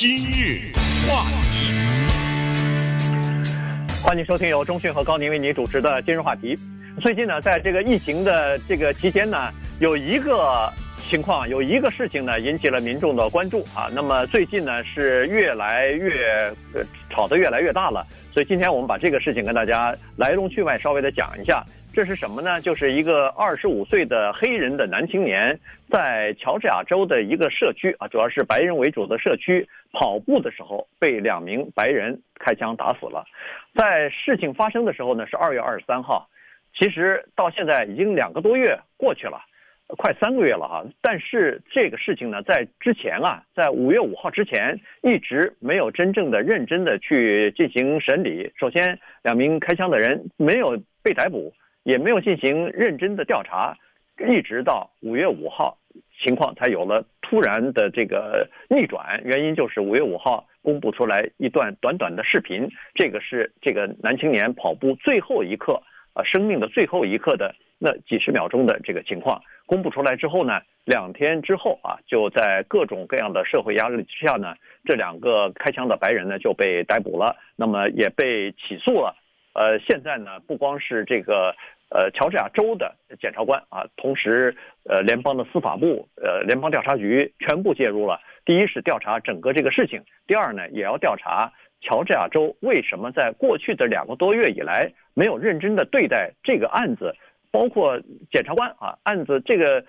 今日话题，欢迎收听由中讯和高宁为您主持的今日话题。最近呢，在这个疫情的这个期间呢，有一个情况，有一个事情呢，引起了民众的关注啊。那么最近呢，是越来越吵得越来越大了。所以今天我们把这个事情跟大家来龙去脉稍微的讲一下。这是什么呢？就是一个二十五岁的黑人的男青年，在乔治亚州的一个社区啊，主要是白人为主的社区，跑步的时候被两名白人开枪打死了。在事情发生的时候呢，是二月二十三号，其实到现在已经两个多月过去了，快三个月了哈。但是这个事情呢，在之前啊，在五月五号之前，一直没有真正的、认真的去进行审理。首先，两名开枪的人没有被逮捕。也没有进行认真的调查，一直到五月五号，情况才有了突然的这个逆转。原因就是五月五号公布出来一段短短的视频，这个是这个男青年跑步最后一刻，啊，生命的最后一刻的那几十秒钟的这个情况公布出来之后呢，两天之后啊，就在各种各样的社会压力之下呢，这两个开枪的白人呢就被逮捕了，那么也被起诉了。呃，现在呢，不光是这个。呃，乔治亚州的检察官啊，同时，呃，联邦的司法部、呃，联邦调查局全部介入了。第一是调查整个这个事情，第二呢，也要调查乔治亚州为什么在过去的两个多月以来没有认真的对待这个案子，包括检察官啊，案子这个，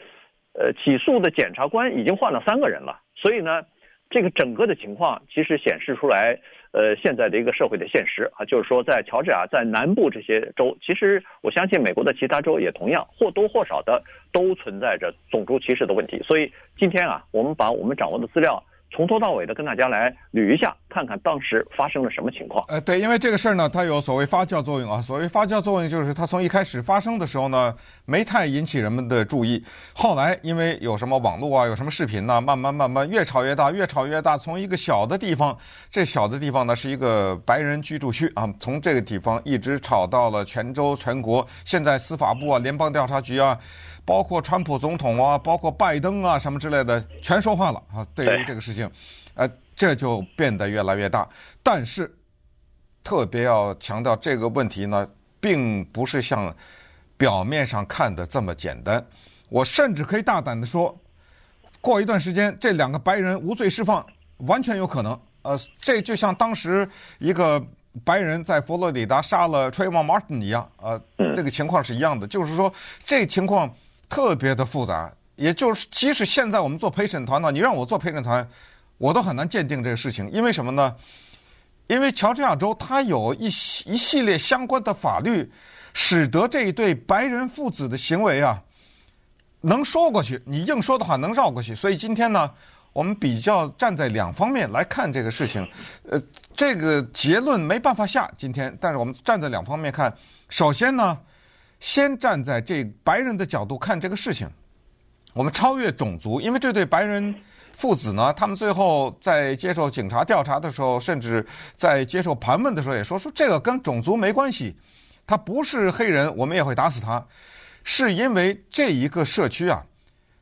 呃，起诉的检察官已经换了三个人了，所以呢。这个整个的情况其实显示出来，呃，现在的一个社会的现实啊，就是说，在乔治亚在南部这些州，其实我相信美国的其他州也同样或多或少的都存在着种族歧视的问题。所以今天啊，我们把我们掌握的资料。从头到尾的跟大家来捋一下，看看当时发生了什么情况。呃，对，因为这个事儿呢，它有所谓发酵作用啊。所谓发酵作用，就是它从一开始发生的时候呢，没太引起人们的注意。后来因为有什么网络啊，有什么视频呢，慢慢慢慢越炒越大，越炒越大。从一个小的地方，这小的地方呢是一个白人居住区啊，从这个地方一直炒到了全州、全国。现在司法部啊、联邦调查局啊。包括川普总统啊，包括拜登啊，什么之类的，全说话了啊。对于这个事情，呃，这就变得越来越大。但是，特别要强调这个问题呢，并不是像表面上看的这么简单。我甚至可以大胆的说，过一段时间，这两个白人无罪释放，完全有可能。呃，这就像当时一个白人在佛罗里达杀了 Trayvon Martin 一样，呃，这个情况是一样的。就是说，这情况。特别的复杂，也就是即使现在我们做陪审团呢，你让我做陪审团，我都很难鉴定这个事情，因为什么呢？因为乔治亚州它有一一系列相关的法律，使得这一对白人父子的行为啊，能说过去，你硬说的话能绕过去。所以今天呢，我们比较站在两方面来看这个事情，呃，这个结论没办法下今天，但是我们站在两方面看，首先呢。先站在这白人的角度看这个事情，我们超越种族，因为这对白人父子呢，他们最后在接受警察调查的时候，甚至在接受盘问的时候也说，说这个跟种族没关系，他不是黑人，我们也会打死他，是因为这一个社区啊，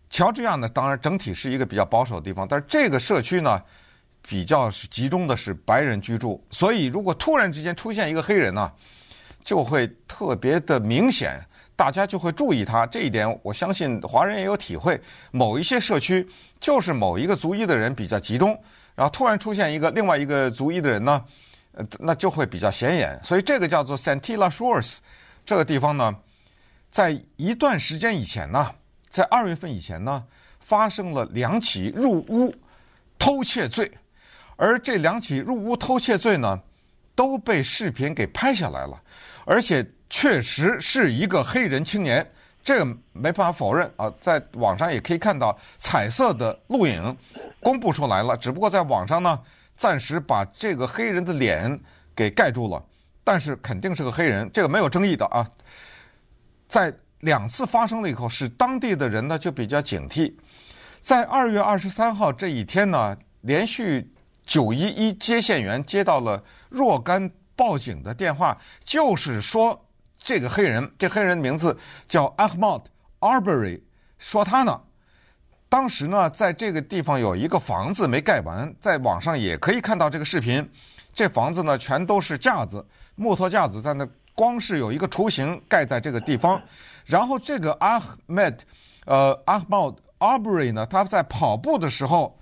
乔治亚呢，当然整体是一个比较保守的地方，但是这个社区呢，比较是集中的是白人居住，所以如果突然之间出现一个黑人呢，就会特别的明显，大家就会注意他这一点。我相信华人也有体会，某一些社区就是某一个族裔的人比较集中，然后突然出现一个另外一个族裔的人呢，呃，那就会比较显眼。所以这个叫做 Santilla Shores 这个地方呢，在一段时间以前呢，在二月份以前呢，发生了两起入屋偷窃罪，而这两起入屋偷窃罪呢，都被视频给拍下来了。而且确实是一个黑人青年，这个没办法否认啊，在网上也可以看到彩色的录影公布出来了。只不过在网上呢，暂时把这个黑人的脸给盖住了，但是肯定是个黑人，这个没有争议的啊。在两次发生了以后，使当地的人呢就比较警惕。在二月二十三号这一天呢，连续九一一接线员接到了若干。报警的电话就是说，这个黑人，这黑人名字叫 Ahmad Arbery，说他呢当时呢，在这个地方有一个房子没盖完，在网上也可以看到这个视频。这房子呢，全都是架子，木头架子在那，光是有一个雏形盖在这个地方。然后这个 Ahmed，呃，Ahmed Arbery 呢，他在跑步的时候，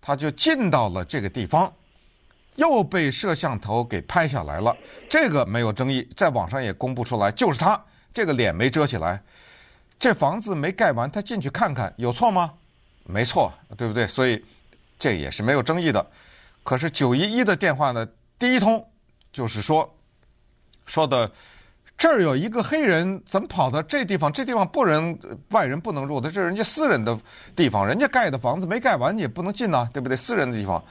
他就进到了这个地方，又被摄像头给拍下来了。这个没有争议，在网上也公布出来，就是他，这个脸没遮起来。这房子没盖完，他进去看看，有错吗？没错，对不对？所以这也是没有争议的。可是九一一的电话呢，第一通就是说说的这儿有一个黑人怎么跑到这地方？这地方不人外人不能入的，这是人家私人的地方，人家盖的房子没盖完，你也不能进呐，对不对？私人的地方，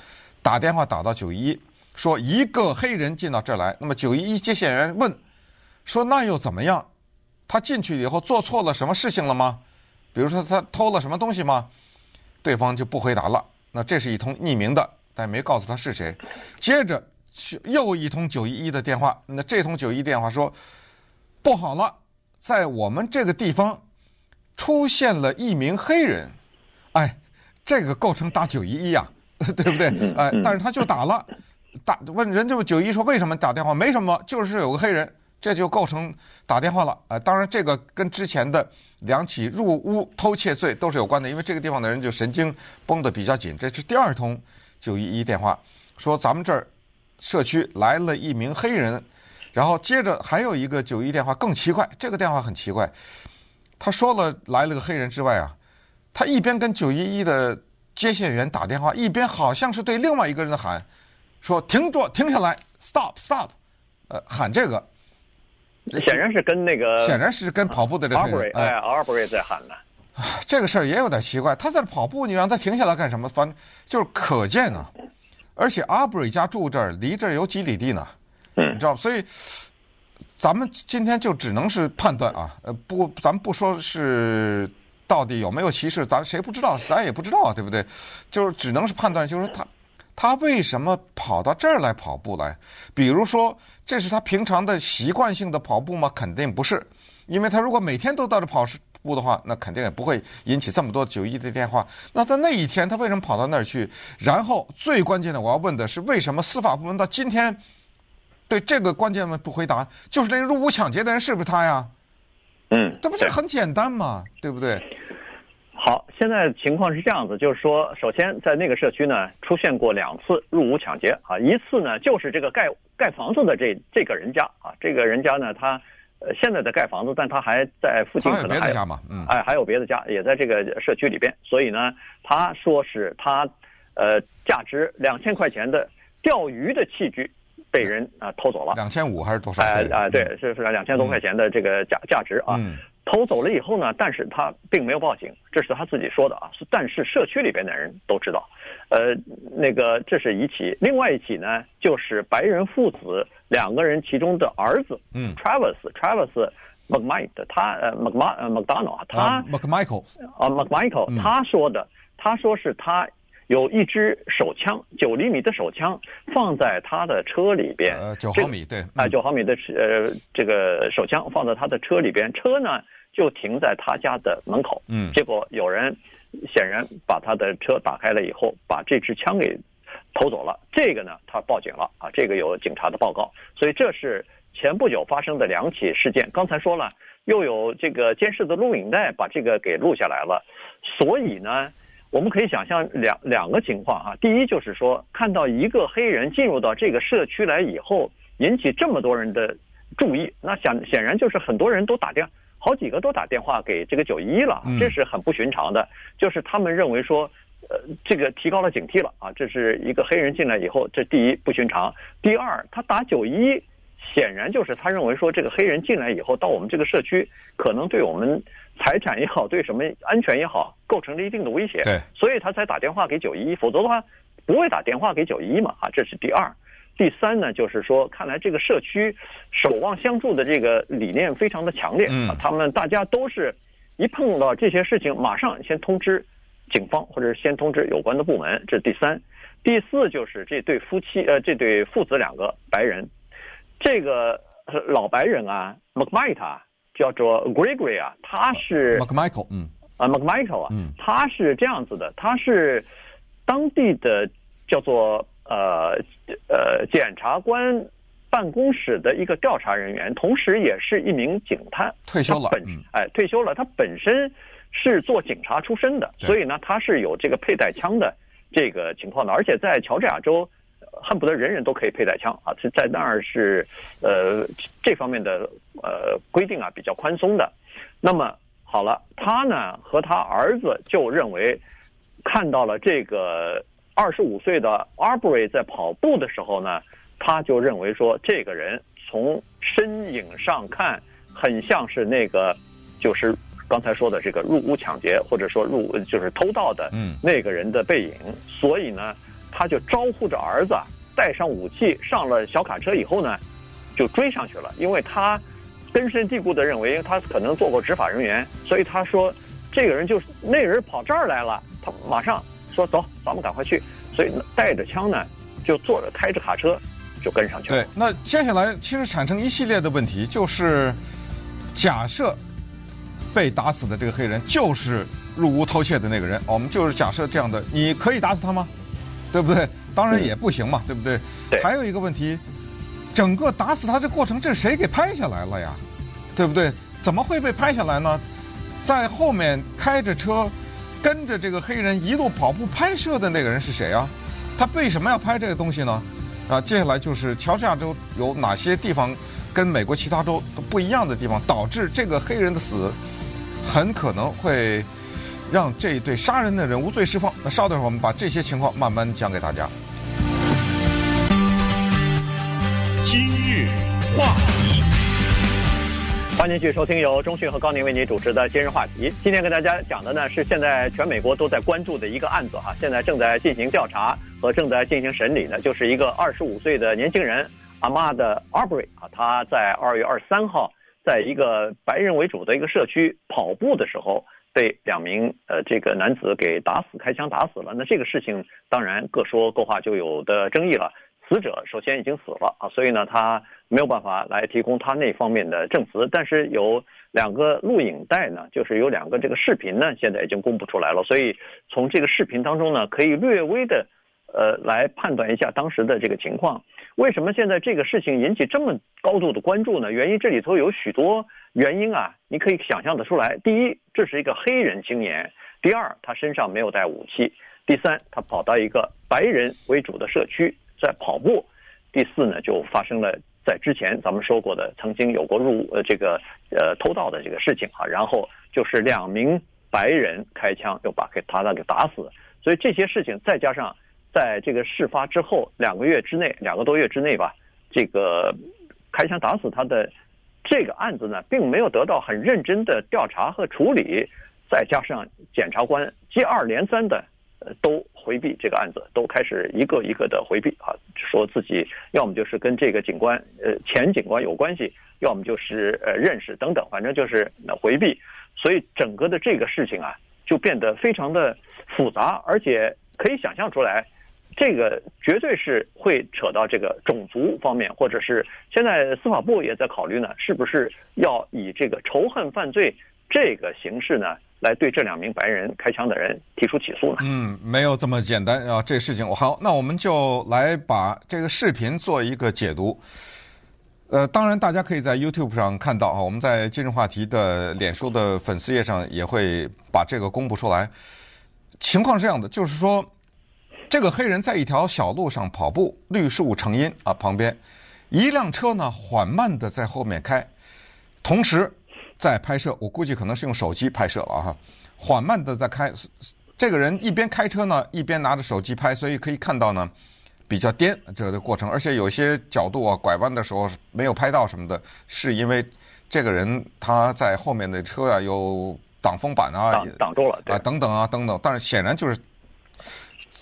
打电话打到九一一，说一个黑人进到这儿来。那么九一一接线员问说：“那又怎么样？他进去以后做错了什么事情了吗？比如说他偷了什么东西吗？”对方就不回答了。那这是一通匿名的，但没告诉他是谁。接着又一通九一一的电话。那这通九一一电话说：“不好了，在我们这个地方出现了一名黑人。”哎，这个构成打九一一呀，对不对？哎，但是他就打了，打问人就九一一说为什么打电话？没什么，就是有个黑人。这就构成打电话了啊！当然，这个跟之前的两起入屋偷窃罪都是有关的，因为这个地方的人就神经绷得比较紧。这是第二通九一一电话，说咱们这儿社区来了一名黑人，然后接着还有一个九一电话更奇怪，这个电话很奇怪，他说了来了个黑人之外啊，他一边跟九一一的接线员打电话，一边好像是对另外一个人喊，说停住，停下来，stop stop，呃，喊这个。显然是跟那个，显然是跟跑步的这个人，哎，Arbery 在喊呢。这个事儿也有点奇怪，他在跑步，你让他停下来干什么？反正就是可见啊。而且 Arbery 家住这儿，离这儿有几里地呢，嗯你知道？所以咱们今天就只能是判断啊，呃，不，咱们不说是到底有没有歧视，咱谁不知道，咱也不知道，对不对？就是只能是判断，就是他。他为什么跑到这儿来跑步来？比如说，这是他平常的习惯性的跑步吗？肯定不是，因为他如果每天都到这跑步的话，那肯定也不会引起这么多九一的电话。那在那一天，他为什么跑到那儿去？然后最关键的，我要问的是，为什么司法部门到今天对这个关键问不回答？就是那入屋抢劫的人是不是他呀？嗯，这不是很简单嘛？对不对？好，现在情况是这样子，就是说，首先在那个社区呢，出现过两次入屋抢劫啊，一次呢就是这个盖盖房子的这这个人家啊，这个人家呢，他呃现在在盖房子，但他还在附近可能还有别的家嘛，嗯，哎，还有别的家也在这个社区里边，所以呢，他说是他呃价值两千块钱的钓鱼的器具被人啊偷走了，两千五还是多少？哎啊，对，是是两千多块钱的这个价价值啊。嗯。偷走了以后呢，但是他并没有报警，这是他自己说的啊。但是社区里边的人都知道，呃，那个这是一起，另外一起呢，就是白人父子两个人其中的儿子，嗯，Travis，Travis McMichael，他呃 McMa 呃 McDonald 啊，他 McMichael 啊 McMichael，他说的，他说是他有一支手枪，九厘米的手枪放在他的车里边，呃，九毫米，对，啊，九毫米的呃这个手枪放在他的车里边，车呢。就停在他家的门口，嗯，结果有人显然把他的车打开了以后，把这支枪给偷走了。这个呢，他报警了啊，这个有警察的报告。所以这是前不久发生的两起事件。刚才说了，又有这个监视的录影带把这个给录下来了。所以呢，我们可以想象两两个情况啊。第一就是说，看到一个黑人进入到这个社区来以后，引起这么多人的注意，那显显然就是很多人都打电话。好几个都打电话给这个九一一了，这是很不寻常的。就是他们认为说，呃，这个提高了警惕了啊。这是一个黑人进来以后，这第一不寻常。第二，他打九一一，显然就是他认为说，这个黑人进来以后到我们这个社区，可能对我们财产也好，对什么安全也好，构成了一定的威胁。对，所以他才打电话给九一一，否则的话不会打电话给九一一嘛啊。这是第二。第三呢，就是说，看来这个社区守望相助的这个理念非常的强烈啊。他们大家都是一碰到这些事情，马上先通知警方，或者是先通知有关的部门。这是第三。第四就是这对夫妻，呃，这对父子两个白人，这个老白人啊，McMichael 叫做 Gregory 啊，他是 McMichael，嗯。啊，McMichael 啊，嗯。他是这样子的，他是当地的叫做呃呃检察官办公室的一个调查人员，同时也是一名警探，退休了本嗯。哎退休了，他本身是做警察出身的，所以呢，他是有这个佩戴枪的这个情况的，而且在乔治亚州。恨不得人人都可以佩戴枪啊！在在那儿是，呃，这方面的呃规定啊比较宽松的。那么好了，他呢和他儿子就认为，看到了这个二十五岁的 Arbery 在跑步的时候呢，他就认为说，这个人从身影上看，很像是那个就是刚才说的这个入屋抢劫或者说入就是偷盗的那个人的背影，嗯、所以呢。他就招呼着儿子带上武器上了小卡车以后呢，就追上去了。因为他根深蒂固地认为，因为他可能做过执法人员，所以他说这个人就是那人跑这儿来了。他马上说走，咱们赶快去。所以带着枪呢，就坐着开着卡车就跟上去了。对，那接下来其实产生一系列的问题，就是假设被打死的这个黑人就是入屋偷窃的那个人，我们就是假设这样的，你可以打死他吗？对不对？当然也不行嘛，嗯、对不对？对。还有一个问题，整个打死他的过程，这是谁给拍下来了呀？对不对？怎么会被拍下来呢？在后面开着车，跟着这个黑人一路跑步拍摄的那个人是谁啊？他为什么要拍这个东西呢？啊，接下来就是乔治亚州有哪些地方跟美国其他州都不一样的地方，导致这个黑人的死很可能会。让这一对杀人的人无罪释放。那稍等会儿，我们把这些情况慢慢讲给大家。今日话题，欢迎继续收听由中讯和高宁为您主持的今日话题。今天跟大家讲的呢是现在全美国都在关注的一个案子哈，现在正在进行调查和正在进行审理呢，就是一个二十五岁的年轻人 Ahmaud Arbery 啊，他在二月二十三号在一个白人为主的一个社区跑步的时候。被两名呃这个男子给打死，开枪打死了。那这个事情当然各说各话，就有的争议了。死者首先已经死了啊，所以呢他没有办法来提供他那方面的证词。但是有两个录影带呢，就是有两个这个视频呢，现在已经公布出来了。所以从这个视频当中呢，可以略微的呃来判断一下当时的这个情况。为什么现在这个事情引起这么高度的关注呢？原因这里头有许多。原因啊，你可以想象得出来。第一，这是一个黑人青年；第二，他身上没有带武器；第三，他跑到一个白人为主的社区在跑步；第四呢，就发生了在之前咱们说过的曾经有过入呃这个呃偷盗的这个事情啊。然后就是两名白人开枪又把给他那给打死。所以这些事情再加上在这个事发之后两个月之内，两个多月之内吧，这个开枪打死他的。这个案子呢，并没有得到很认真的调查和处理，再加上检察官接二连三的，呃，都回避这个案子，都开始一个一个的回避啊，说自己要么就是跟这个警官，呃，前警官有关系，要么就是呃认识等等，反正就是回避，所以整个的这个事情啊，就变得非常的复杂，而且可以想象出来。这个绝对是会扯到这个种族方面，或者是现在司法部也在考虑呢，是不是要以这个仇恨犯罪这个形式呢，来对这两名白人开枪的人提出起诉呢？嗯，没有这么简单啊，这事情。好，那我们就来把这个视频做一个解读。呃，当然大家可以在 YouTube 上看到啊，我们在今日话题的脸书的粉丝页上也会把这个公布出来。情况是这样的，就是说。这个黑人在一条小路上跑步，绿树成荫啊，旁边一辆车呢缓慢的在后面开，同时在拍摄。我估计可能是用手机拍摄了哈，缓慢的在开。这个人一边开车呢，一边拿着手机拍，所以可以看到呢比较颠这个过程，而且有些角度啊拐弯的时候没有拍到什么的，是因为这个人他在后面的车啊有挡风板啊挡住了啊等等啊等等，但是显然就是。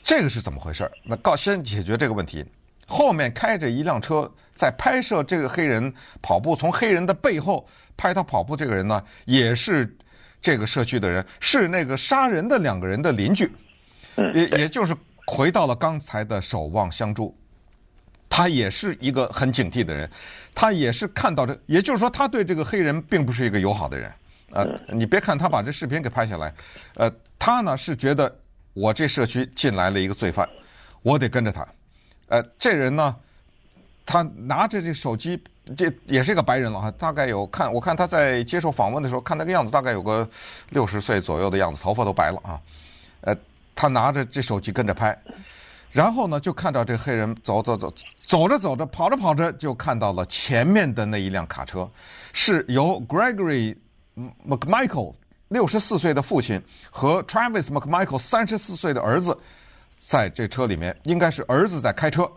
这个是怎么回事？那告先解决这个问题。后面开着一辆车在拍摄这个黑人跑步，从黑人的背后拍他跑步。这个人呢，也是这个社区的人，是那个杀人的两个人的邻居，也也就是回到了刚才的守望相助。他也是一个很警惕的人，他也是看到这，也就是说，他对这个黑人并不是一个友好的人。呃，你别看他把这视频给拍下来，呃，他呢是觉得我这社区进来了一个罪犯，我得跟着他。呃，这人呢，他拿着这手机，这也是一个白人了哈，大概有看，我看他在接受访问的时候，看那个样子，大概有个六十岁左右的样子，头发都白了啊。呃，他拿着这手机跟着拍，然后呢，就看到这黑人走走走，走着走着，跑着跑着，就看到了前面的那一辆卡车，是由 Gregory。McMichael 六十四岁的父亲和 Travis McMichael 三十四岁的儿子在这车里面，应该是儿子在开车。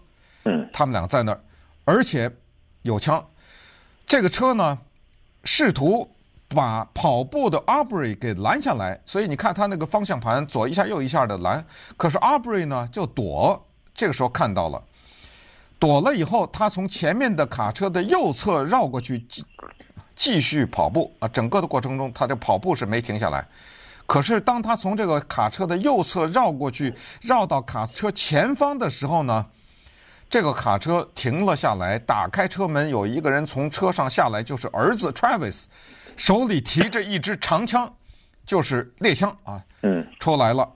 嗯，他们俩在那儿，而且有枪。这个车呢，试图把跑步的 Arbery 给拦下来，所以你看他那个方向盘左一下右一下的拦。可是 Arbery 呢就躲，这个时候看到了，躲了以后，他从前面的卡车的右侧绕过去。继续跑步啊！整个的过程中，他的跑步是没停下来。可是，当他从这个卡车的右侧绕过去，绕到卡车前方的时候呢，这个卡车停了下来，打开车门，有一个人从车上下来，就是儿子 Travis，手里提着一支长枪，就是猎枪啊，嗯，出来了。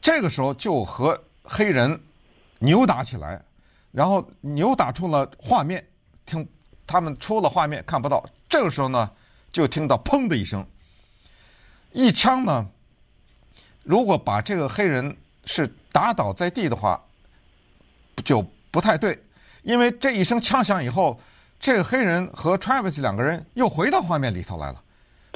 这个时候就和黑人扭打起来，然后扭打出了画面，听他们出了画面看不到。这个时候呢，就听到“砰”的一声，一枪呢，如果把这个黑人是打倒在地的话，就不太对，因为这一声枪响以后，这个黑人和 Travis 两个人又回到画面里头来了，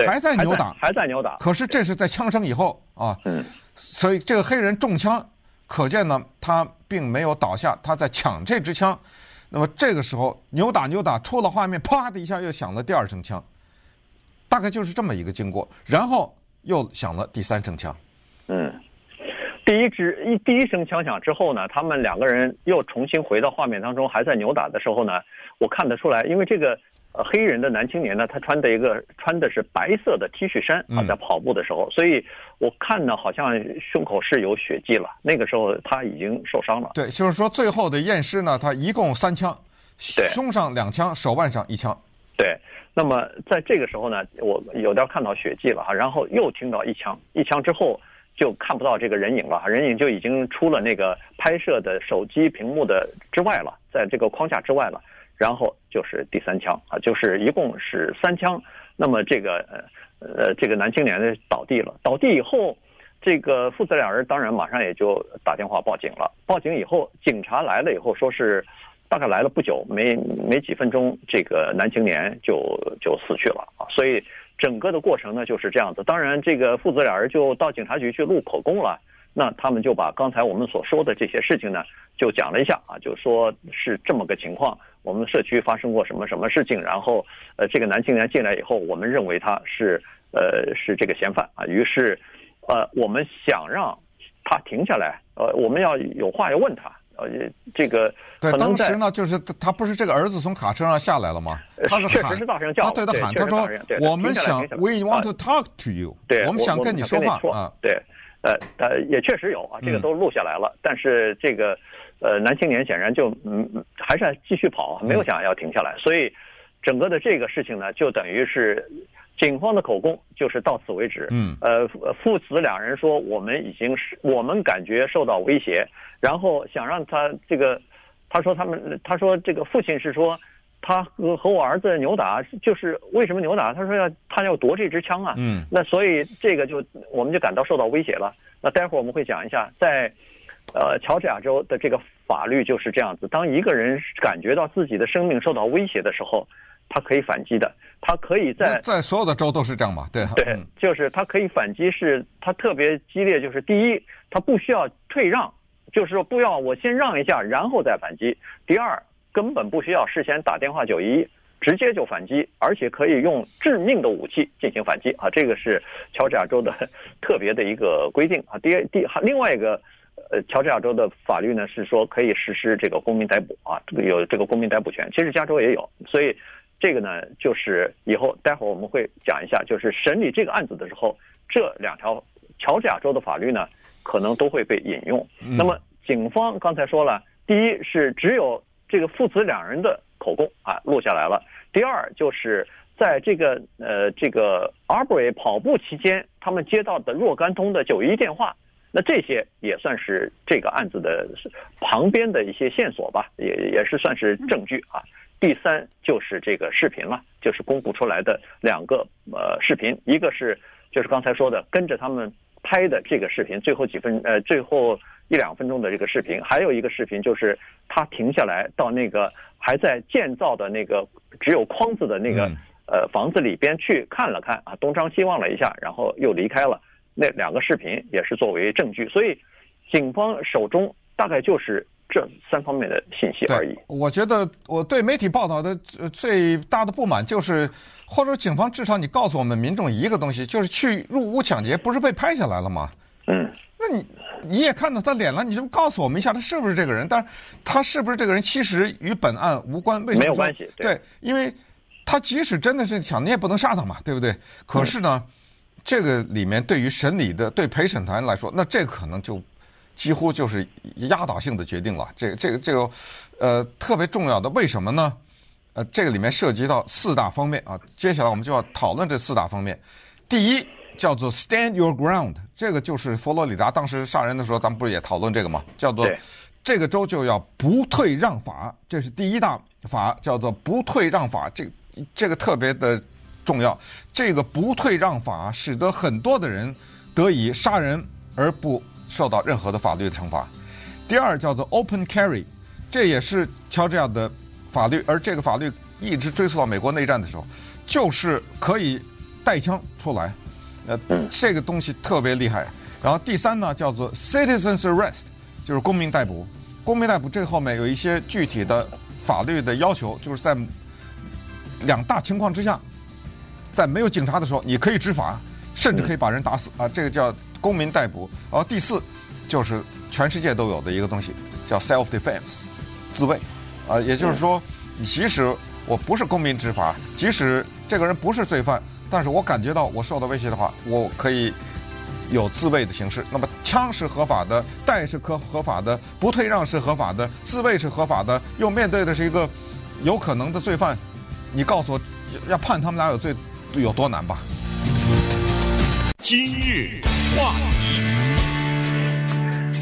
还在扭打，还在扭打。可是这是在枪声以后啊，嗯，所以这个黑人中枪，可见呢，他并没有倒下，他在抢这支枪。那么这个时候扭打扭打出了画面，啪的一下又响了第二声枪，大概就是这么一个经过，然后又响了第三声枪。嗯，第一支一第一声枪响之后呢，他们两个人又重新回到画面当中，还在扭打的时候呢，我看得出来，因为这个。呃，黑人的男青年呢，他穿的一个穿的是白色的 T 恤衫啊，在跑步的时候，嗯、所以我看呢，好像胸口是有血迹了。那个时候他已经受伤了。对，就是说最后的验尸呢，他一共三枪，胸上两枪，手腕上一枪。对，那么在这个时候呢，我有点看到血迹了哈，然后又听到一枪，一枪之后就看不到这个人影了，人影就已经出了那个拍摄的手机屏幕的之外了，在这个框架之外了。然后就是第三枪啊，就是一共是三枪。那么这个呃呃，这个男青年呢倒地了。倒地以后，这个父子两人当然马上也就打电话报警了。报警以后，警察来了以后，说是大概来了不久，没没几分钟，这个男青年就就死去了啊。所以整个的过程呢就是这样子。当然，这个父子俩人就到警察局去录口供了。那他们就把刚才我们所说的这些事情呢，就讲了一下啊，就说是这么个情况，我们社区发生过什么什么事情，然后呃，这个男青年进来以后，我们认为他是呃是这个嫌犯啊，于是呃我们想让他停下来，呃我们要有话要问他，呃这个对，当时呢就是他不是这个儿子从卡车上下来了吗？他是确实是大声叫，他对他喊，他说我们想 We want to talk to you，对，我们想跟你说话啊，对。呃呃，也确实有啊，这个都录下来了。嗯、但是这个，呃，男青年显然就嗯还是继续跑，没有想要停下来。嗯、所以，整个的这个事情呢，就等于是警方的口供就是到此为止。嗯。呃，父子两人说我们已经是我们感觉受到威胁，然后想让他这个，他说他们他说这个父亲是说。他和和我儿子扭打，就是为什么扭打？他说要他要夺这支枪啊。嗯。那所以这个就我们就感到受到威胁了。那待会儿我们会讲一下，在呃乔治亚州的这个法律就是这样子：当一个人感觉到自己的生命受到威胁的时候，他可以反击的。他可以在 在所有的州都是这样嘛？对。对，就是他可以反击，是他特别激烈。就是第一，他不需要退让，就是说不要我先让一下，然后再反击。第二。根本不需要事先打电话九一一，直接就反击，而且可以用致命的武器进行反击啊！这个是乔治亚州的特别的一个规定啊。第第另外一个，呃，乔治亚州的法律呢是说可以实施这个公民逮捕啊，这个有这个公民逮捕权。其实加州也有，所以这个呢就是以后待会儿我们会讲一下，就是审理这个案子的时候，这两条乔治亚州的法律呢可能都会被引用。那么警方刚才说了，第一是只有。这个父子两人的口供啊录下来了。第二就是在这个呃这个 Arbery 跑步期间，他们接到的若干通的九一电话，那这些也算是这个案子的旁边的一些线索吧，也也是算是证据啊。第三就是这个视频了，就是公布出来的两个呃视频，一个是就是刚才说的跟着他们拍的这个视频，最后几分呃最后一两分钟的这个视频，还有一个视频就是他停下来到那个还在建造的那个只有框子的那个呃房子里边去看了看啊，东张西望了一下，然后又离开了。那两个视频也是作为证据，所以警方手中大概就是。这三方面的信息而已。我觉得我对媒体报道的最大的不满就是，或者警方至少你告诉我们民众一个东西，就是去入屋抢劫不是被拍下来了吗？嗯，那你你也看到他脸了，你就告诉我们一下他是不是这个人？但是他是不是这个人，其实与本案无关。为什么？没有关系。对，对，因为他即使真的是抢，你也不能杀他嘛，对不对？可是呢，嗯、这个里面对于审理的对陪审团来说，那这可能就。几乎就是压倒性的决定了，这个、这个这个，呃，特别重要的，为什么呢？呃，这个里面涉及到四大方面啊。接下来我们就要讨论这四大方面。第一叫做 Stand Your Ground，这个就是佛罗里达当时杀人的时候，咱们不是也讨论这个吗？叫做这个州就要不退让法，这是第一大法，叫做不退让法。这这个特别的重要，这个不退让法使得很多的人得以杀人而不。受到任何的法律的惩罚。第二叫做 Open Carry，这也是乔治亚的法律，而这个法律一直追溯到美国内战的时候，就是可以带枪出来。呃，这个东西特别厉害。然后第三呢叫做 Citizens Arrest，就是公民逮捕。公民逮捕这后面有一些具体的法律的要求，就是在两大情况之下，在没有警察的时候，你可以执法，甚至可以把人打死啊。这个叫。公民逮捕，然后第四就是全世界都有的一个东西，叫 self defense，自卫，啊，也就是说，你即使我不是公民执法，即使这个人不是罪犯，但是我感觉到我受到威胁的话，我可以有自卫的形式。那么枪是合法的，带是可合法的，不退让是合法的，自卫是合法的，又面对的是一个有可能的罪犯，你告诉我要判他们俩有罪有多难吧？今日话题，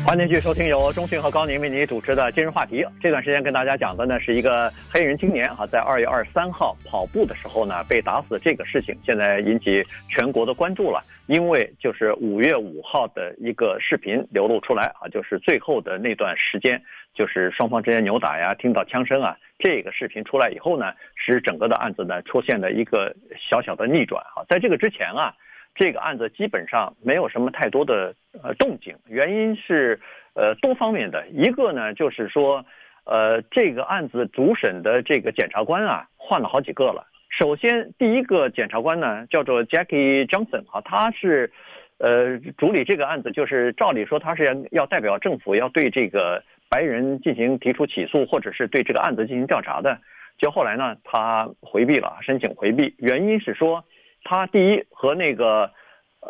欢迎继续收听由中讯和高宁为您主持的今日话题。这段时间跟大家讲的呢是一个黑人青年啊，在二月二十三号跑步的时候呢被打死这个事情，现在引起全国的关注了。因为就是五月五号的一个视频流露出来啊，就是最后的那段时间，就是双方之间扭打呀，听到枪声啊，这个视频出来以后呢，使整个的案子呢出现了一个小小的逆转啊。在这个之前啊。这个案子基本上没有什么太多的呃动静，原因是呃多方面的。一个呢，就是说，呃，这个案子主审的这个检察官啊换了好几个了。首先，第一个检察官呢叫做 Jackie Johnson 啊，他是呃主理这个案子，就是照理说他是要要代表政府要对这个白人进行提出起诉，或者是对这个案子进行调查的。就后来呢，他回避了，申请回避，原因是说。他第一和那个，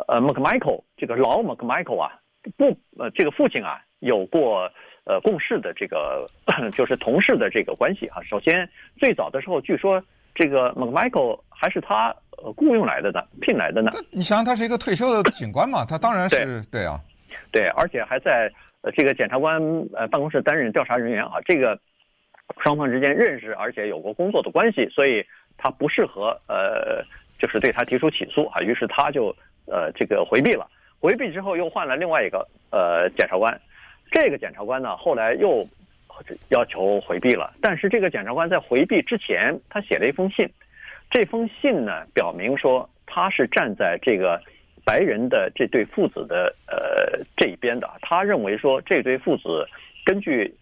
呃，McMichael 这个老 McMichael 啊，不，呃，这个父亲啊有过呃共事的这个 就是同事的这个关系啊。首先最早的时候，据说这个 McMichael 还是他呃雇佣来的呢，聘来的呢。你想想，他是一个退休的警官嘛，他当然是对，对啊，对，而且还在呃这个检察官呃办公室担任调查人员啊。这个双方之间认识，而且有过工作的关系，所以他不适合呃。就是对他提出起诉啊，于是他就呃这个回避了。回避之后又换了另外一个呃检察官，这个检察官呢后来又要求回避了。但是这个检察官在回避之前，他写了一封信，这封信呢表明说他是站在这个白人的这对父子的呃这一边的。他认为说这对父子根据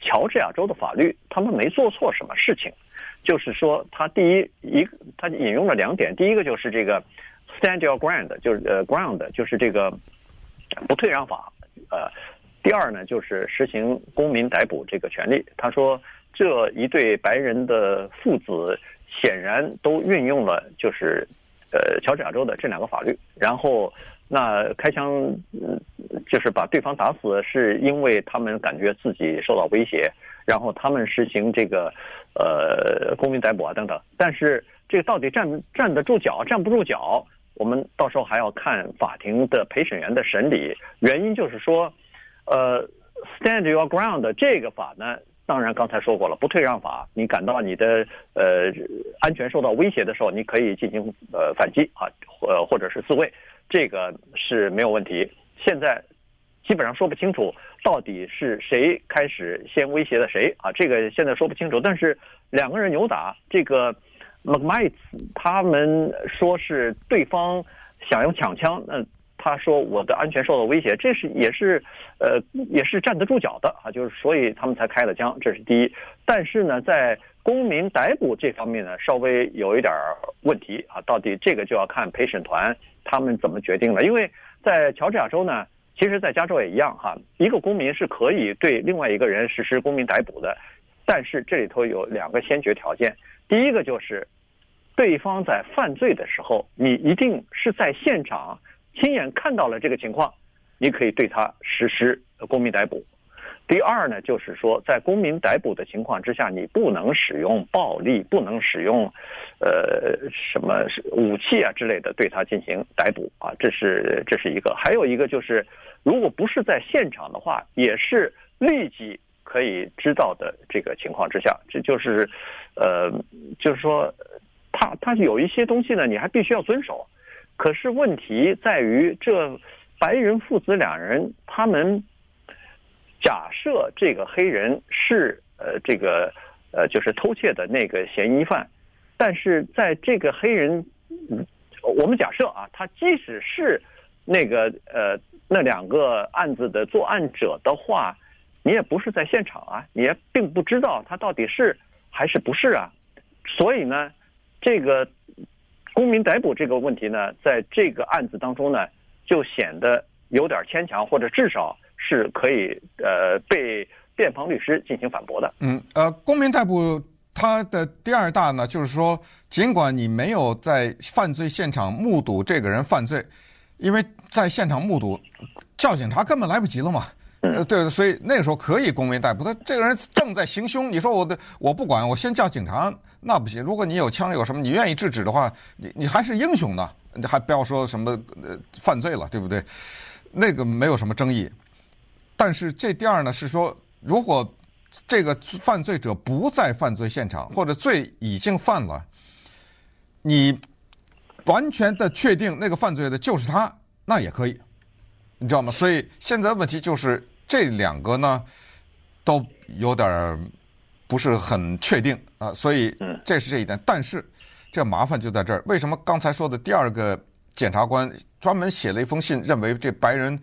乔治亚州的法律，他们没做错什么事情。就是说，他第一一，他引用了两点。第一个就是这个 stand your ground，就是呃 ground，就是这个不退让法。呃，第二呢，就是实行公民逮捕这个权利。他说，这一对白人的父子显然都运用了就是呃乔治亚州的这两个法律。然后那开枪，嗯，就是把对方打死，是因为他们感觉自己受到威胁，然后他们实行这个，呃，公民逮捕啊等等。但是这个到底站站得住脚，站不住脚，我们到时候还要看法庭的陪审员的审理。原因就是说，呃，stand your ground 这个法呢，当然刚才说过了，不退让法。你感到你的呃安全受到威胁的时候，你可以进行呃反击啊，呃或者是自卫。这个是没有问题。现在基本上说不清楚到底是谁开始先威胁的谁啊？这个现在说不清楚。但是两个人扭打，这个 m c m i t e 他们说是对方想要抢枪，那他说我的安全受到威胁，这是也是呃也是站得住脚的啊，就是所以他们才开了枪，这是第一。但是呢，在公民逮捕这方面呢，稍微有一点问题啊，到底这个就要看陪审团。他们怎么决定了？因为在乔治亚州呢，其实，在加州也一样哈。一个公民是可以对另外一个人实施公民逮捕的，但是这里头有两个先决条件。第一个就是，对方在犯罪的时候，你一定是在现场亲眼看到了这个情况，你可以对他实施公民逮捕。第二呢，就是说，在公民逮捕的情况之下，你不能使用暴力，不能使用，呃，什么武器啊之类的对他进行逮捕啊，这是这是一个。还有一个就是，如果不是在现场的话，也是立即可以知道的这个情况之下，这就是，呃，就是说，他他有一些东西呢，你还必须要遵守。可是问题在于，这白人父子两人他们。假设这个黑人是呃这个呃就是偷窃的那个嫌疑犯，但是在这个黑人，我们假设啊，他即使是那个呃那两个案子的作案者的话，你也不是在现场啊，你也并不知道他到底是还是不是啊，所以呢，这个公民逮捕这个问题呢，在这个案子当中呢，就显得有点牵强，或者至少。是可以呃被辩方律师进行反驳的。嗯，呃，公民逮捕它的第二大呢，就是说，尽管你没有在犯罪现场目睹这个人犯罪，因为在现场目睹，叫警察根本来不及了嘛。呃，对，所以那个时候可以公民逮捕。他这个人正在行凶，你说我的我不管，我先叫警察，那不行。如果你有枪有什么，你愿意制止的话，你你还是英雄呢，你还不要说什么呃犯罪了，对不对？那个没有什么争议。但是这第二呢，是说，如果这个犯罪者不在犯罪现场，或者罪已经犯了，你完全的确定那个犯罪的就是他，那也可以，你知道吗？所以现在问题就是这两个呢，都有点不是很确定啊，所以这是这一点。但是这麻烦就在这儿，为什么刚才说的第二个检察官专门写了一封信，认为这白人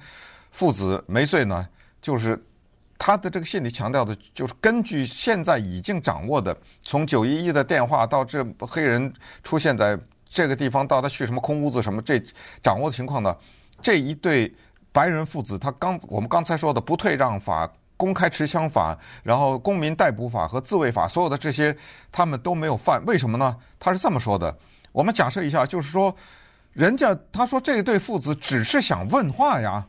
父子没罪呢？就是他的这个信里强调的，就是根据现在已经掌握的，从九一一的电话到这黑人出现在这个地方，到他去什么空屋子什么，这掌握的情况呢？这一对白人父子，他刚我们刚才说的不退让法、公开持枪法，然后公民逮捕法和自卫法，所有的这些他们都没有犯，为什么呢？他是这么说的：我们假设一下，就是说，人家他说这对父子只是想问话呀，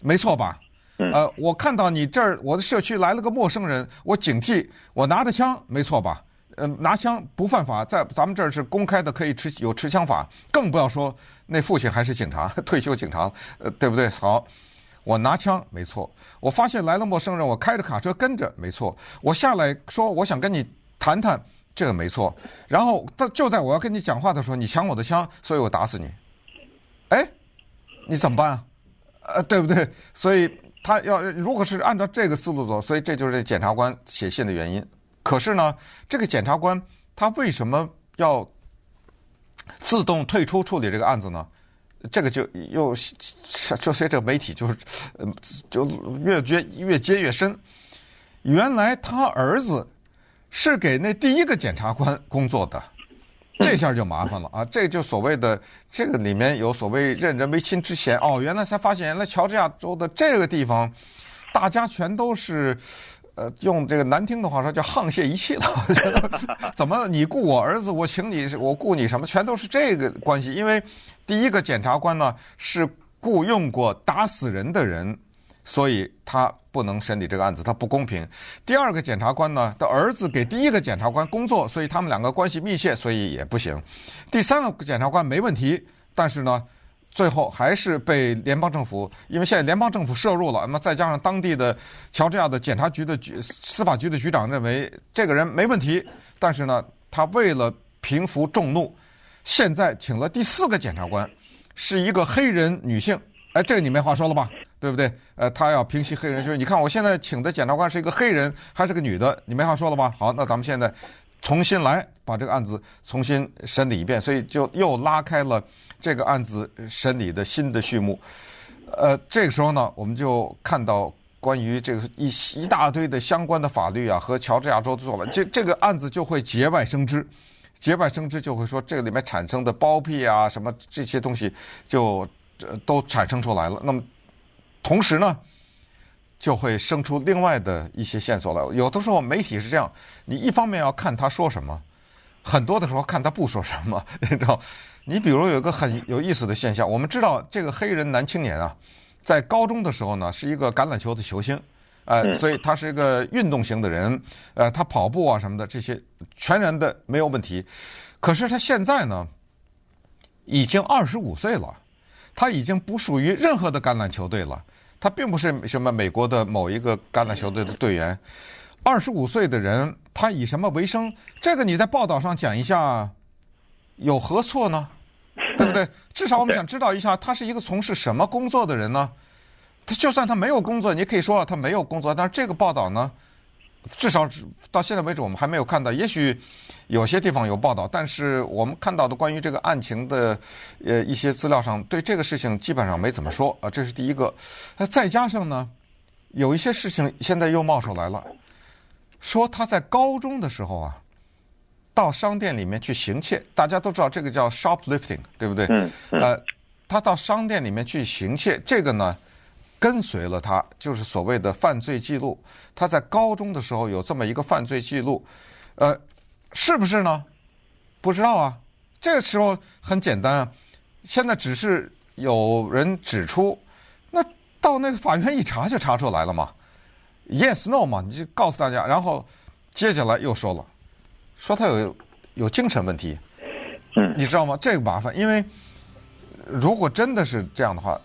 没错吧？呃，我看到你这儿，我的社区来了个陌生人，我警惕，我拿着枪，没错吧？呃，拿枪不犯法，在咱们这儿是公开的，可以持有持枪法，更不要说那父亲还是警察，退休警察，呃，对不对？好，我拿枪，没错。我发现来了陌生人，我开着卡车跟着，没错。我下来说，我想跟你谈谈，这个没错。然后他就在我要跟你讲话的时候，你抢我的枪，所以我打死你。哎，你怎么办啊？呃，对不对？所以。他要如果是按照这个思路走，所以这就是检察官写信的原因。可是呢，这个检察官他为什么要自动退出处理这个案子呢？这个就又就随着媒体就是就越接越接越深。原来他儿子是给那第一个检察官工作的。这下就麻烦了啊！这就所谓的这个里面有所谓任人唯亲之嫌哦，原来才发现，原来乔治亚州的这个地方，大家全都是，呃，用这个难听的话说叫沆瀣一气了。怎么你雇我儿子，我请你，我雇你什么，全都是这个关系。因为第一个检察官呢是雇佣过打死人的人，所以他不能审理这个案子，他不公平。第二个检察官呢的儿子给第一个检察官工作，所以他们两个关系密切，所以也不行。第三个检察官没问题，但是呢，最后还是被联邦政府，因为现在联邦政府涉入了，那么再加上当地的乔治亚的检察局的局司法局的局长认为这个人没问题，但是呢，他为了平服众怒，现在请了第四个检察官。是一个黑人女性，哎，这个你没话说了吧？对不对？呃，他要平息黑人，就是你看我现在请的检察官是一个黑人，还是个女的，你没话说了吧？好，那咱们现在重新来把这个案子重新审理一遍，所以就又拉开了这个案子审理的新的序幕。呃，这个时候呢，我们就看到关于这个一一大堆的相关的法律啊，和乔治亚州做了，这这个案子就会节外生枝。节外生枝就会说，这个里面产生的包庇啊，什么这些东西就都产生出来了。那么同时呢，就会生出另外的一些线索来。有的时候媒体是这样，你一方面要看他说什么，很多的时候看他不说什么，你知道？你比如有一个很有意思的现象，我们知道这个黑人男青年啊，在高中的时候呢，是一个橄榄球的球星。呃，所以他是一个运动型的人，呃，他跑步啊什么的这些全然的没有问题。可是他现在呢，已经二十五岁了，他已经不属于任何的橄榄球队了。他并不是什么美国的某一个橄榄球队的队员。二十五岁的人，他以什么为生？这个你在报道上讲一下，有何错呢？对不对？至少我们想知道一下，他是一个从事什么工作的人呢？他就算他没有工作，你可以说他没有工作，但是这个报道呢，至少到现在为止我们还没有看到。也许有些地方有报道，但是我们看到的关于这个案情的呃一些资料上，对这个事情基本上没怎么说啊。这是第一个。那再加上呢，有一些事情现在又冒出来了，说他在高中的时候啊，到商店里面去行窃。大家都知道这个叫 shoplifting，对不对？嗯。呃，他到商店里面去行窃，这个呢？跟随了他，就是所谓的犯罪记录。他在高中的时候有这么一个犯罪记录，呃，是不是呢？不知道啊。这个时候很简单啊，现在只是有人指出，那到那个法院一查就查出来了嘛。Yes no 嘛，你就告诉大家。然后接下来又说了，说他有有精神问题。嗯，你知道吗？这个麻烦，因为如果真的是这样的话。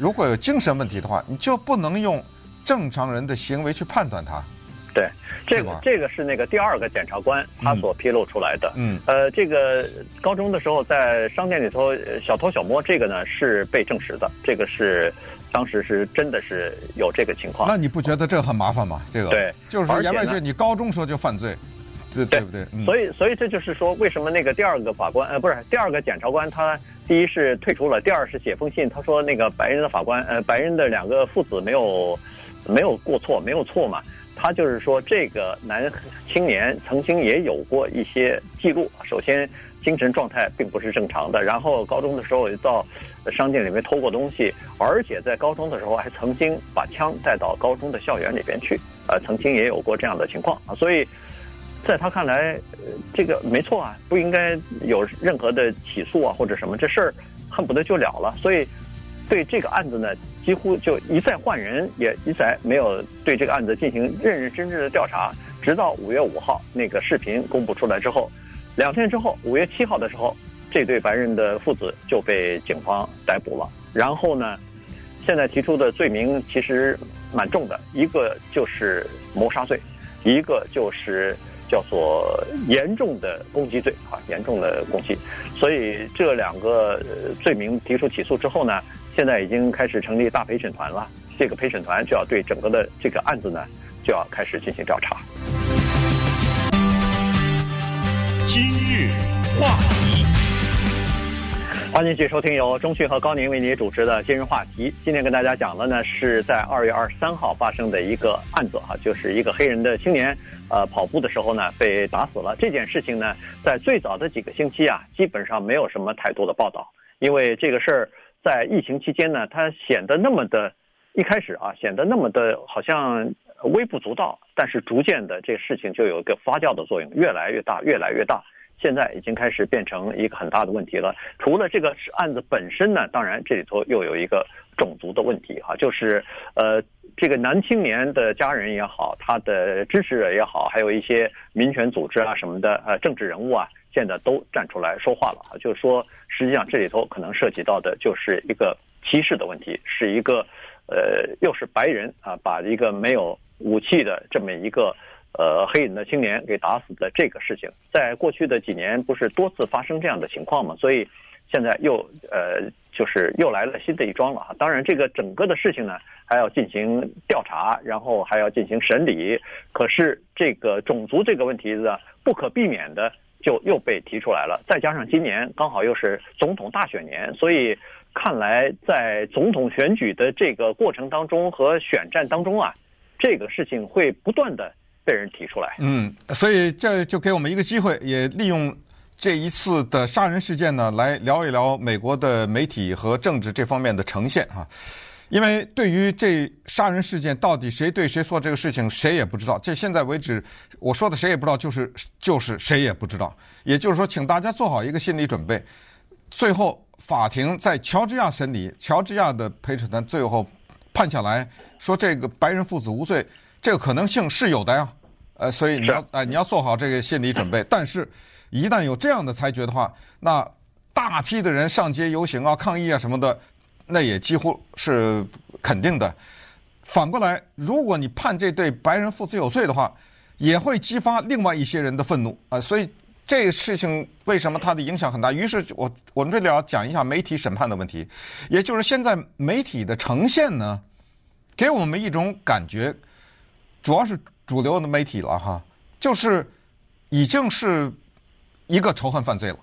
如果有精神问题的话，你就不能用正常人的行为去判断他。对，这个这个是那个第二个检察官他所披露出来的。嗯，呃，这个高中的时候在商店里头小偷小摸，这个呢是被证实的，这个是当时是真的是有这个情况。那你不觉得这很麻烦吗？这个对，就是言外之意，你高中时候就犯罪，对对不对？嗯、所以所以这就是说，为什么那个第二个法官呃不是第二个检察官他。第一是退出了，第二是写封信，他说那个白人的法官，呃，白人的两个父子没有没有过错，没有错嘛。他就是说这个男青年曾经也有过一些记录，首先精神状态并不是正常的，然后高中的时候也到商店里面偷过东西，而且在高中的时候还曾经把枪带到高中的校园里边去，呃，曾经也有过这样的情况啊，所以。在他看来，这个没错啊，不应该有任何的起诉啊或者什么，这事儿恨不得就了了。所以，对这个案子呢，几乎就一再换人，也一再没有对这个案子进行认认真真的调查。直到五月五号那个视频公布出来之后，两天之后，五月七号的时候，这对白人的父子就被警方逮捕了。然后呢，现在提出的罪名其实蛮重的，一个就是谋杀罪，一个就是。叫做严重的攻击罪啊，严重的攻击，所以这两个罪名提出起诉之后呢，现在已经开始成立大陪审团了。这个陪审团就要对整个的这个案子呢，就要开始进行调查。今日话题，欢迎继续收听由中讯和高宁为您主持的今日话题。今天跟大家讲的呢，是在二月二十三号发生的一个案子哈，就是一个黑人的青年。呃，跑步的时候呢，被打死了。这件事情呢，在最早的几个星期啊，基本上没有什么太多的报道，因为这个事儿在疫情期间呢，它显得那么的，一开始啊，显得那么的好像微不足道，但是逐渐的，这个事情就有一个发酵的作用，越来越大，越来越大。现在已经开始变成一个很大的问题了。除了这个案子本身呢，当然这里头又有一个种族的问题哈，就是呃，这个男青年的家人也好，他的支持者也好，还有一些民权组织啊什么的呃政治人物啊，现在都站出来说话了啊，就是说实际上这里头可能涉及到的就是一个歧视的问题，是一个呃又是白人啊把一个没有武器的这么一个呃黑人的青年给打死的这个事情，在过去的几年不是多次发生这样的情况吗？所以。现在又呃，就是又来了新的一桩了啊！当然，这个整个的事情呢，还要进行调查，然后还要进行审理。可是这个种族这个问题呢，不可避免的就又被提出来了。再加上今年刚好又是总统大选年，所以看来在总统选举的这个过程当中和选战当中啊，这个事情会不断的被人提出来。嗯，所以这就给我们一个机会，也利用。这一次的杀人事件呢，来聊一聊美国的媒体和政治这方面的呈现啊。因为对于这杀人事件到底谁对谁错这个事情，谁也不知道。这现在为止，我说的谁也不知道，就是就是谁也不知道。也就是说，请大家做好一个心理准备。最后，法庭在乔治亚审理，乔治亚的陪审团最后判下来说，这个白人父子无罪，这个可能性是有的呀。呃，所以你要哎，你要做好这个心理准备。但是。一旦有这样的裁决的话，那大批的人上街游行啊、抗议啊什么的，那也几乎是肯定的。反过来，如果你判这对白人父子有罪的话，也会激发另外一些人的愤怒啊。所以这个事情为什么它的影响很大？于是我我们这里要讲一下媒体审判的问题，也就是现在媒体的呈现呢，给我们一种感觉，主要是主流的媒体了哈，就是已经是。一个仇恨犯罪了，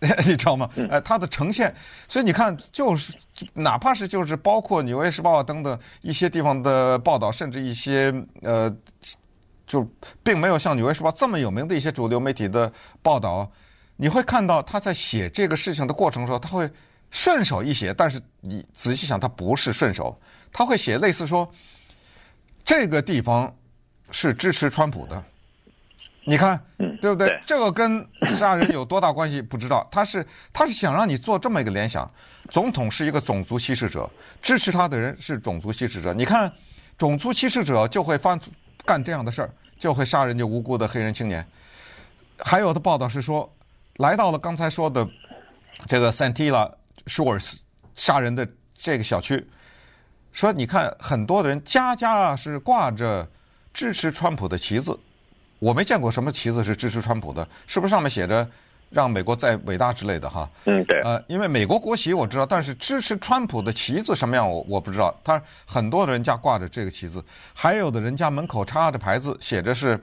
你知道吗？呃，它的呈现，所以你看，就是哪怕是就是包括《纽约时报》啊等等一些地方的报道，甚至一些呃，就并没有像《纽约时报》这么有名的一些主流媒体的报道，你会看到他在写这个事情的过程的时候，他会顺手一写，但是你仔细想，他不是顺手，他会写类似说，这个地方是支持川普的。你看，对不对？对，这个跟杀人有多大关系？不知道。他是他是想让你做这么一个联想：总统是一个种族歧视者，支持他的人是种族歧视者。你看，种族歧视者就会犯干这样的事儿，就会杀人家无辜的黑人青年。还有的报道是说，来到了刚才说的这个 Santilla Shores 杀人的这个小区，说你看很多的人家家是挂着支持川普的旗子。我没见过什么旗子是支持川普的，是不是上面写着“让美国再伟大”之类的哈？嗯，对。呃，因为美国国旗我知道，但是支持川普的旗子什么样我我不知道。他很多人家挂着这个旗子，还有的人家门口插着牌子，写着是，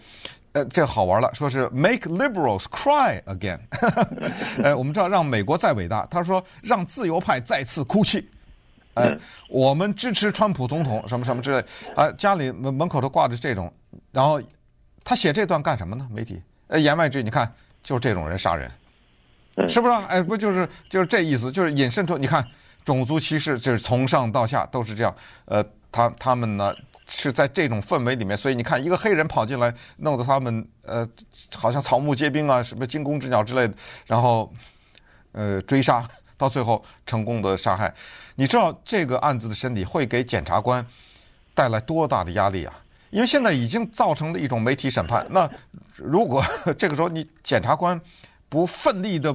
呃，这好玩了，说是 “Make liberals cry again”。呃，我们知道让美国再伟大，他说让自由派再次哭泣。呃，嗯、我们支持川普总统什么什么之类。啊、呃，家里门门口都挂着这种，然后。他写这段干什么呢？媒体，呃，言外之意，你看，就是这种人杀人，是不是？哎，不就是就是这意思？就是引申出，你看，种族歧视就是从上到下都是这样。呃，他他们呢是在这种氛围里面，所以你看，一个黑人跑进来，弄得他们呃，好像草木皆兵啊，什么惊弓之鸟之类的，然后呃追杀，到最后成功的杀害。你知道这个案子的审理会给检察官带来多大的压力啊？因为现在已经造成了一种媒体审判，那如果这个时候你检察官不奋力的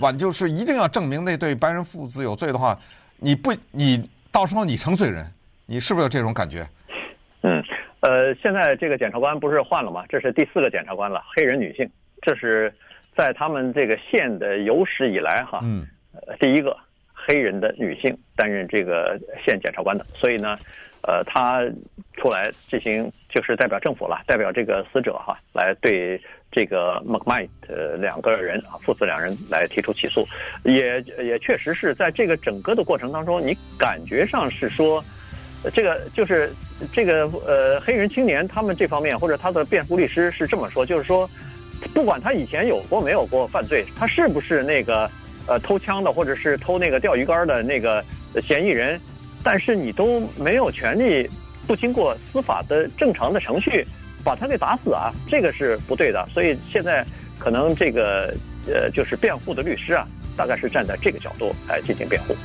挽救，是一定要证明那对白人父子有罪的话，你不，你到时候你成罪人，你是不是有这种感觉？嗯，呃，现在这个检察官不是换了吗？这是第四个检察官了，黑人女性，这是在他们这个县的有史以来哈，嗯，第一个黑人的女性担任这个县检察官的，所以呢。呃，他出来进行就是代表政府了，代表这个死者哈，来对这个 McMight 两个人啊，父子两人来提出起诉，也也确实是在这个整个的过程当中，你感觉上是说，这个就是这个呃黑人青年他们这方面或者他的辩护律师是这么说，就是说，不管他以前有过没有过犯罪，他是不是那个呃偷枪的或者是偷那个钓鱼竿的那个嫌疑人。但是你都没有权利不经过司法的正常的程序把他给打死啊，这个是不对的。所以现在可能这个呃就是辩护的律师啊，大概是站在这个角度来进行辩护。